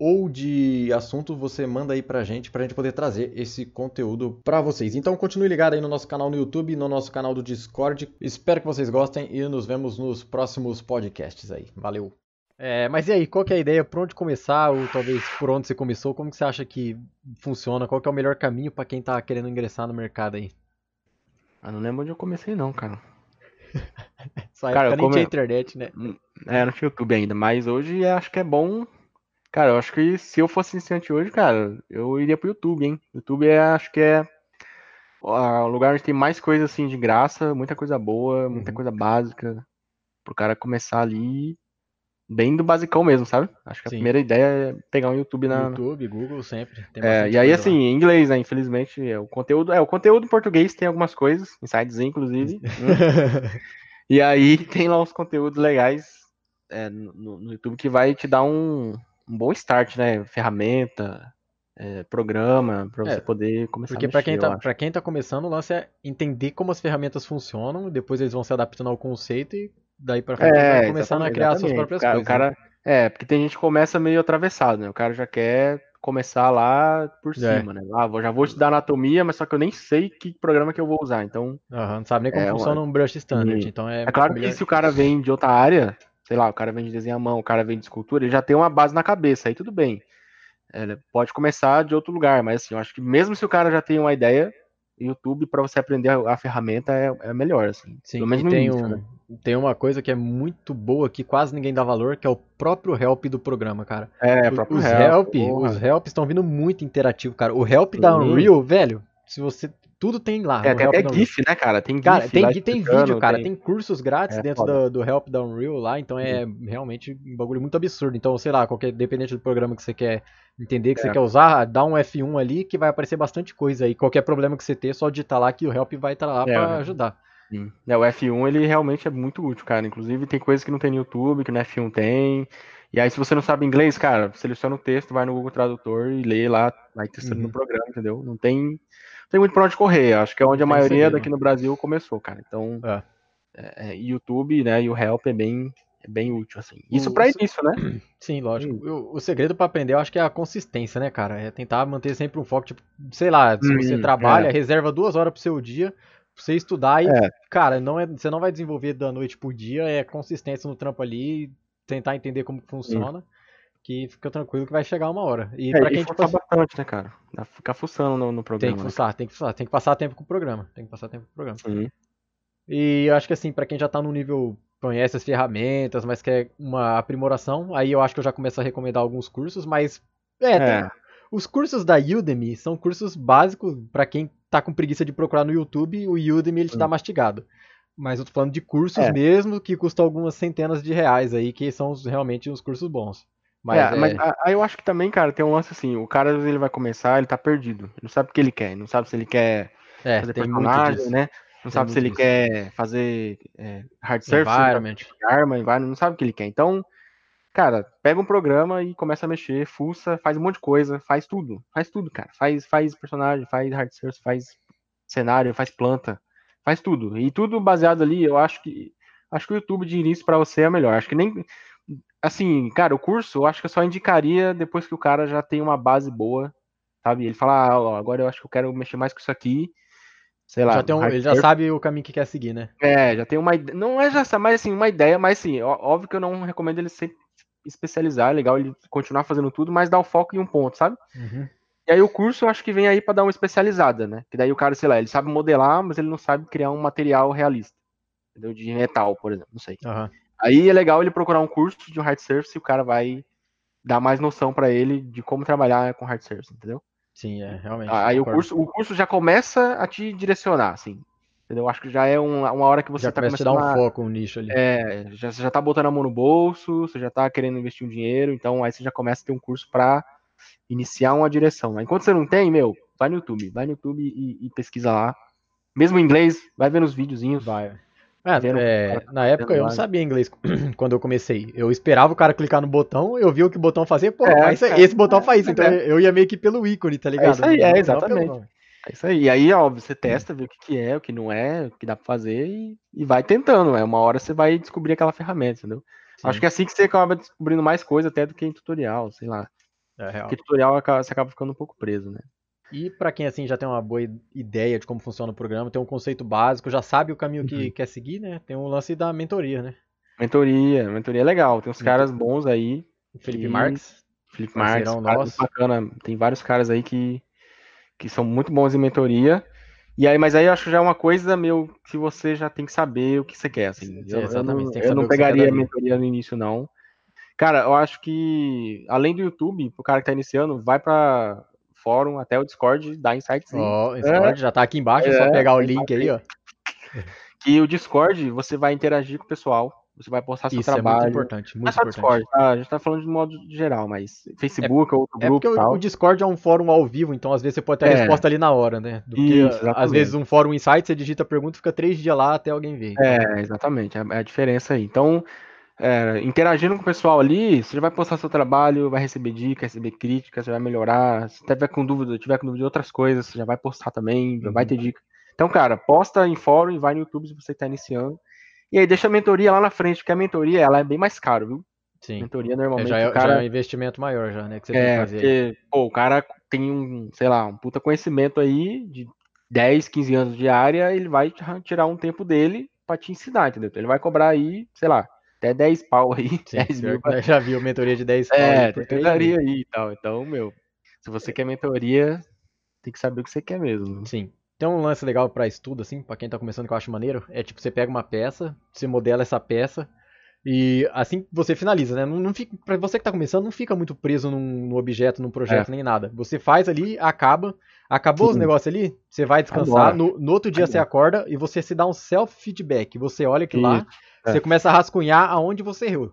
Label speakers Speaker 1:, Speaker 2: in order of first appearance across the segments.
Speaker 1: ou de assunto, você manda aí pra gente, pra gente poder trazer esse conteúdo pra vocês. Então, continue ligado aí no nosso canal no YouTube, no nosso canal do Discord. Espero que vocês gostem e nos vemos nos próximos podcasts aí. Valeu! É, mas e aí, qual que é a ideia? Por onde começar? Ou talvez por onde você começou? Como que você acha que funciona? Qual que é o melhor caminho para quem tá querendo ingressar no mercado aí?
Speaker 2: Ah, não lembro onde eu comecei não, cara.
Speaker 1: Só cara, época nem tinha internet, né? Hum,
Speaker 2: é, não tinha YouTube ainda, mas hoje acho que é bom. Cara, eu acho que se eu fosse iniciante hoje, cara, eu iria pro YouTube, hein? YouTube é, acho que é o lugar onde tem mais coisa assim de graça, muita coisa boa, muita uhum. coisa básica. Pro cara começar ali bem do basicão mesmo, sabe? Acho que a Sim. primeira ideia é pegar um YouTube na.
Speaker 1: YouTube, Google sempre.
Speaker 2: é, e aí, assim, em inglês, né? Infelizmente, é, o conteúdo. É, o conteúdo em português tem algumas coisas, em sites, inclusive. e aí tem lá uns conteúdos legais é, no, no, YouTube que vai te dar um, um bom start, né? Ferramenta. É, programa para você é, poder começar
Speaker 1: porque para quem tá para quem tá começando o lance é entender como as ferramentas funcionam depois eles vão se adaptando ao conceito e daí pra frente é, vai começando a criar suas próprias
Speaker 2: cara,
Speaker 1: coisas.
Speaker 2: O cara, né? É, porque tem gente que começa meio atravessado, né? O cara já quer começar lá por é. cima, né? Ah, já vou estudar anatomia, mas só que eu nem sei que programa que eu vou usar, então...
Speaker 1: Uhum, não sabe nem como é, funciona uma... um brush standard, então é...
Speaker 2: É claro que se o cara vem de outra área, sei lá, o cara vem de desenho à mão, o cara vem de escultura, ele já tem uma base na cabeça, aí tudo bem. É, pode começar de outro lugar, mas assim, eu acho que mesmo se o cara já tem uma ideia, YouTube para você aprender a, ferramenta é, é, melhor, assim.
Speaker 1: Sim, Pelo menos no tem, início, um, né? tem uma coisa que é muito boa que quase ninguém dá valor, que é o próprio help do programa, cara.
Speaker 2: É, o próprio
Speaker 1: os
Speaker 2: help.
Speaker 1: help os help estão vindo muito interativo, cara. O help da Unreal, velho, se você tudo tem lá.
Speaker 2: É, tem até GIF, né, cara? Tem GIF.
Speaker 1: Cara, tem, tem vídeo, cara. Tem, tem cursos grátis é, dentro do, do, Help da Unreal lá, então é uhum. realmente um bagulho muito absurdo. Então, sei lá, qualquer, dependente do programa que você quer entender, que é. você quer usar, dá um F1 ali que vai aparecer bastante coisa aí. Qualquer problema que você ter, só digitar lá que o Help vai estar lá é, pra ajudar.
Speaker 2: Sim. É, o F1 ele realmente é muito útil, cara. Inclusive tem coisas que não tem no YouTube, que no F1 tem. E aí, se você não sabe inglês, cara, seleciona o texto, vai no Google Tradutor e lê lá, vai testando uhum. no programa, entendeu? Não tem tem muito pra onde correr. Acho que é onde a maioria daqui no Brasil começou, cara. Então, é. É, é YouTube, né, e o Help é bem, é bem útil, assim. Isso para início, né?
Speaker 1: Sim, lógico. O, o, segredo para aprender, eu acho que é a consistência, né, cara? É tentar manter sempre um foco, tipo, sei lá, se você hum, trabalha, é. reserva duas horas pro seu dia, pra você estudar e, é. cara, não é, você não vai desenvolver da noite pro dia, é consistência no trampo ali, tentar entender como funciona. Hum que fica tranquilo que vai chegar uma hora.
Speaker 2: E é, pra quem tipo, bastante, né, cara? Ficar fuçando no, no programa.
Speaker 1: Tem que né? fuçar, né? tem que fuçar, tem que passar tempo com o programa. Tem que passar tempo com o programa. Sim. E eu acho que assim, para quem já tá no nível conhece as ferramentas, mas quer uma aprimoração, aí eu acho que eu já começo a recomendar alguns cursos, mas é, é. Tem, os cursos da Udemy são cursos básicos para quem tá com preguiça de procurar no YouTube, o Udemy ele te dá mastigado. Mas eu tô falando de cursos é. mesmo que custam algumas centenas de reais aí, que são realmente os cursos bons.
Speaker 2: Mas, é, é... mas aí eu acho que também, cara, tem um lance assim, o cara ele vai começar, ele tá perdido. Ele não sabe o que ele quer, não sabe se ele quer
Speaker 1: é, fazer personagem,
Speaker 2: né? Não tem sabe se ele disso. quer fazer é, hard surf,
Speaker 1: environment.
Speaker 2: arma, environment, não sabe o que ele quer. Então, cara, pega um programa e começa a mexer, fuça, faz um monte de coisa, faz tudo. Faz tudo, cara. Faz, faz personagem, faz hard surf, faz cenário, faz planta, faz tudo. E tudo baseado ali, eu acho que acho que o YouTube de início para você é melhor. Acho que nem assim, cara, o curso eu acho que eu só indicaria depois que o cara já tem uma base boa, sabe? Ele fala, ah, ó, agora eu acho que eu quero mexer mais com isso aqui. Sei lá.
Speaker 1: Já um, ele já sabe o caminho que quer seguir, né?
Speaker 2: É, já tem uma Não é já mais assim, uma ideia, mas assim, óbvio que eu não recomendo ele sempre especializar, é legal ele continuar fazendo tudo, mas dar o foco em um ponto, sabe? Uhum. E aí o curso eu acho que vem aí para dar uma especializada, né? Que daí o cara, sei lá, ele sabe modelar, mas ele não sabe criar um material realista. Entendeu? De metal, por exemplo, não sei. Uhum. Aí é legal ele procurar um curso de hard surface e o cara vai dar mais noção para ele de como trabalhar com hard surface, entendeu?
Speaker 1: Sim, é, realmente.
Speaker 2: Aí o curso, o curso já começa a te direcionar, assim. Entendeu? Acho que já é uma, uma hora que você
Speaker 1: já
Speaker 2: tá
Speaker 1: começando a dar um foco, um nicho ali.
Speaker 2: É, já, você já tá botando a mão no bolso, você já tá querendo investir um dinheiro, então aí você já começa a ter um curso para iniciar uma direção. Enquanto você não tem, meu, vai no YouTube, vai no YouTube e, e pesquisa lá Mesmo em inglês, vai vendo os videozinhos.
Speaker 1: Vai. É, é, na época eu não sabia inglês quando eu comecei. Eu esperava o cara clicar no botão, eu vi o que o botão fazia, pô, é, esse, esse botão faz isso. Então eu ia meio que pelo ícone, tá ligado? É
Speaker 2: isso aí, é, exatamente. É isso aí. E aí, ó, você testa, vê o que, que é, o que não é, o que dá pra fazer e, e vai tentando. É uma hora você vai descobrir aquela ferramenta, entendeu? Sim. Acho que é assim que você acaba descobrindo mais coisa até do que em tutorial, sei lá. É real. Porque tutorial você acaba ficando um pouco preso, né?
Speaker 1: E para quem assim já tem uma boa ideia de como funciona o programa, tem um conceito básico, já sabe o caminho que uhum. quer seguir, né? Tem um lance da mentoria, né?
Speaker 2: Mentoria, mentoria é legal. Tem uns caras bons aí.
Speaker 1: Felipe Marques.
Speaker 2: Felipe Marques, nosso. bacana. Tem vários caras aí que, que são muito bons em mentoria. E aí, mas aí eu acho que já é uma coisa meu que você já tem que saber o que você quer. Assim. Sim, eu, exatamente. Eu não, eu não pegaria a mentoria no início, não. Cara, eu acho que além do YouTube, pro cara que tá iniciando, vai para fórum, até o Discord da Insights.
Speaker 1: Ó, oh, Discord é. já tá aqui embaixo, é, é só pegar o link aí, ó.
Speaker 2: Que o Discord, você vai interagir com o pessoal, você vai postar seu Isso trabalho. Isso é
Speaker 1: muito importante, muito é importante. Discord,
Speaker 2: tá? A gente tá falando de modo geral, mas Facebook é, ou outro é grupo
Speaker 1: porque
Speaker 2: tal.
Speaker 1: o Discord é um fórum ao vivo, então às vezes você pode ter a é. resposta ali na hora, né? Do que, Isso, às vezes um fórum Insights, você digita a pergunta, fica três dias lá até alguém ver.
Speaker 2: É, exatamente, é a diferença aí. Então, é, interagindo com o pessoal ali, você já vai postar seu trabalho, vai receber dicas, receber críticas, você vai melhorar. Se tiver com dúvida, tiver com dúvida de outras coisas, você já vai postar também, uhum. vai ter uhum. dica. Então, cara, posta em fórum e vai no YouTube se você está iniciando. E aí deixa a mentoria lá na frente, porque a mentoria ela é bem mais caro, viu?
Speaker 1: Sim.
Speaker 2: Mentoria normalmente.
Speaker 1: É, já, é, cara... já é um investimento maior, já, né? Que você é, tem que fazer. Porque,
Speaker 2: pô, o cara tem um, sei lá, um puta conhecimento aí de 10, 15 anos de área, ele vai tirar um tempo dele para te ensinar, entendeu? Então, ele vai cobrar aí, sei lá, até 10 pau aí.
Speaker 1: Sim, 10 mil pra... Já viu mentoria de 10
Speaker 2: pau. É, mentoria aí e tal. Então, meu, se você quer mentoria, tem que saber o que você quer mesmo.
Speaker 1: Sim. Tem um lance legal para estudo, assim, para quem tá começando que eu acho maneiro, é tipo, você pega uma peça, você modela essa peça, e assim você finaliza, né? Não, não fica, pra você que tá começando, não fica muito preso num, num objeto, num projeto, é. nem nada. Você faz ali, acaba, acabou Sim. os negócios ali, você vai descansar, no, no, outro dia você acorda e você se dá um self-feedback. Você olha aquilo lá, é. Você começa a rascunhar aonde você errou.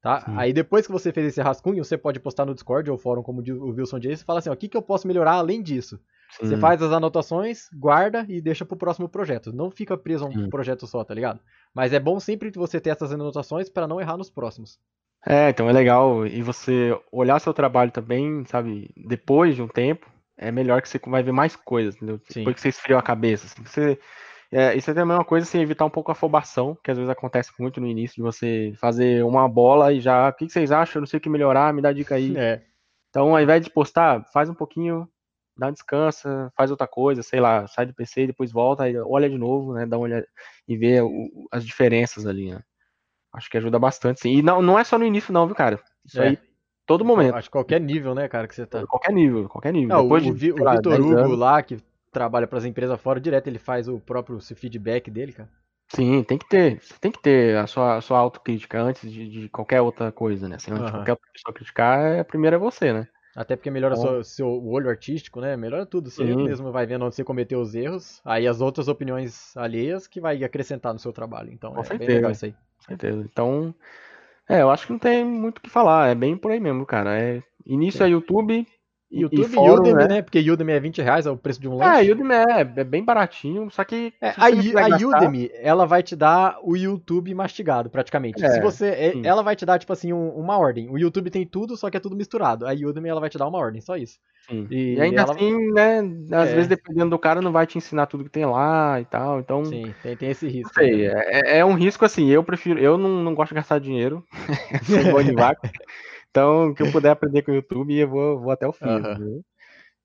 Speaker 1: Tá? Aí depois que você fez esse rascunho, você pode postar no Discord ou fórum, como o Wilson disse, e fala assim: o que, que eu posso melhorar além disso? Sim. Você faz as anotações, guarda e deixa pro próximo projeto. Não fica preso a um Sim. projeto só, tá ligado? Mas é bom sempre que você ter essas anotações para não errar nos próximos.
Speaker 2: É, então é legal. E você olhar seu trabalho também, sabe, depois de um tempo, é melhor que você vai ver mais coisas, entendeu? Sim. Depois que você esfriou a cabeça. Assim, você é, isso é também uma coisa assim, evitar um pouco a afobação, que às vezes acontece muito no início, de você fazer uma bola e já. O que vocês acham? Eu não sei o que melhorar, me dá dica aí.
Speaker 1: É.
Speaker 2: Então, ao invés de postar, faz um pouquinho, dá um descansa, faz outra coisa, sei lá, sai do PC, depois volta, olha de novo, né? Dá uma olhada e vê o, as diferenças ali, né? Acho que ajuda bastante, sim. E não, não é só no início, não, viu, cara? Isso é. aí todo momento.
Speaker 1: Acho que qualquer nível, né, cara, que você tá.
Speaker 2: Qualquer nível, qualquer nível.
Speaker 1: Não, Depois o, de, o, o Vitor Hugo anos... lá, que trabalha para as empresas fora, direto ele faz o próprio feedback dele, cara.
Speaker 2: Sim, tem que ter. Você tem que ter a sua, a sua autocrítica antes de, de qualquer outra coisa, né? Se uhum. qualquer outra pessoa criticar, a primeira é você, né?
Speaker 1: Até porque melhora o seu, seu olho artístico, né? Melhora tudo. Você Sim. mesmo vai vendo onde você cometeu os erros, aí as outras opiniões alheias que vai acrescentar no seu trabalho. Então Com é certeza. bem legal isso aí.
Speaker 2: Com certeza. Então, é, eu acho que não tem muito o que falar. É bem por aí mesmo, cara. É, início Sim. é YouTube,
Speaker 1: YouTube e fórum, Udemy, né? né? Porque Udemy é 20 reais, é o preço de um
Speaker 2: lanche. É, Udemy é, é bem baratinho, só que.
Speaker 1: É, a, a gastar... Udemy, ela vai te dar o YouTube mastigado, praticamente. É, Se você. É, ela vai te dar, tipo assim, um, uma ordem. O YouTube tem tudo, só que é tudo misturado. A Udemy ela vai te dar uma ordem, só isso.
Speaker 2: E, e ainda ela... assim, né? Às é. vezes, dependendo do cara, não vai te ensinar tudo que tem lá e tal. Então.
Speaker 1: Sim, tem, tem esse risco.
Speaker 2: Sei, né? é, é um risco assim. Eu prefiro. Eu não, não gosto de gastar dinheiro. Sou bom de vaca. Então, o que eu puder aprender com o YouTube, eu vou, vou até o fim. Uhum.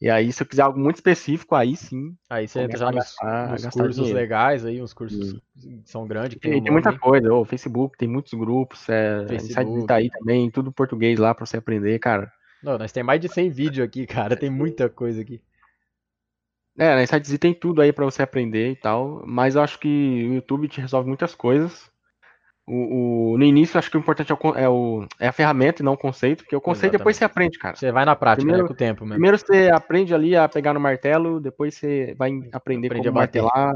Speaker 2: E aí, se eu quiser algo muito específico, aí sim.
Speaker 1: Aí você entra já nos, gastar, nos cursos dinheiro. legais, aí, uns cursos que são grandes.
Speaker 2: Que tem, tem muita coisa, o Facebook tem muitos grupos, é, Facebook. tá aí também, tudo português lá pra você aprender, cara.
Speaker 1: Não, nós tem mais de 100 vídeos aqui, cara, tem muita coisa aqui.
Speaker 2: É, na Insights tem tudo aí para você aprender e tal, mas eu acho que o YouTube te resolve muitas coisas. O, o, no início, acho que o importante é, o, é, o, é a ferramenta e não o conceito, porque o conceito Exatamente. depois você aprende, cara.
Speaker 1: Você vai na prática, primeiro, né, com o tempo mesmo.
Speaker 2: Primeiro você aprende ali a pegar no martelo, depois você vai aprender Aprende como martelar.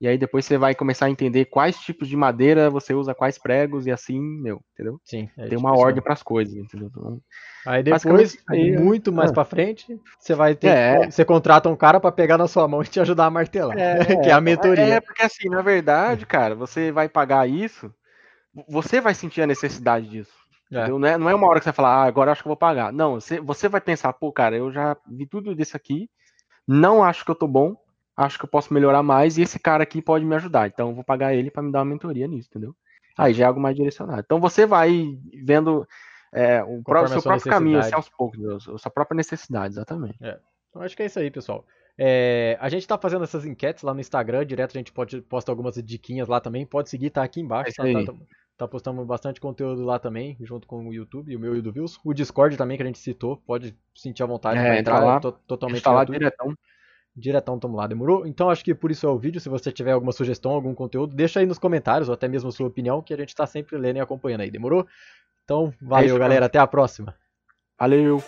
Speaker 2: E aí depois você vai começar a entender quais tipos de madeira você usa quais pregos e assim, meu, entendeu?
Speaker 1: Sim. é
Speaker 2: Tem
Speaker 1: tipo
Speaker 2: uma ordem para as coisas, entendeu? Então,
Speaker 1: Aí depois,
Speaker 2: aí, é.
Speaker 1: muito mais
Speaker 2: Ah.
Speaker 1: pra frente, você vai ter.
Speaker 2: É.
Speaker 1: Você contrata um cara pra pegar na sua mão e te ajudar a martelar. que é a mentoria.
Speaker 2: É, porque assim, na verdade, cara, você vai pagar isso, você vai sentir a necessidade disso.
Speaker 1: É.
Speaker 2: Não, é, não é uma hora que você vai falar, ah, agora acho que eu vou pagar. Não, você, você vai pensar, pô, cara, eu já vi tudo disso aqui, não acho que eu tô bom, acho que eu posso melhorar mais, e esse cara aqui pode me ajudar. Então eu vou pagar ele para me dar uma mentoria nisso, entendeu? Aí já é algo mais direcionado. Então você vai vendo é, o seu próprio caminho, assim, aos poucos, a sua própria necessidade, exatamente.
Speaker 1: Então acho que é isso aí, pessoal. É, a gente tá fazendo essas enquetes lá no Instagram, direto a gente pode posta algumas diquinhas lá também. Pode seguir, tá aqui embaixo.
Speaker 2: É
Speaker 1: tá, tá-. Tá- tá postando bastante conteúdo lá também, junto com o YouTube, o meu e o do Vils. O Discord também que a gente citou, pode sentir à vontade
Speaker 2: É,
Speaker 1: pra
Speaker 2: entra
Speaker 1: entrar,
Speaker 2: lá,
Speaker 1: é to-
Speaker 2: A
Speaker 1: totalmente
Speaker 2: tá lá diretão.
Speaker 1: Diretão, tamo lá, demorou? Então acho que por isso é o vídeo. Se você tiver alguma sugestão, algum conteúdo, deixa aí nos comentários, ou até mesmo a sua opinião, que a gente tá sempre lendo e acompanhando aí, demorou? Então, valeu,
Speaker 2: isso,
Speaker 1: galera, até a próxima.
Speaker 2: Valeu!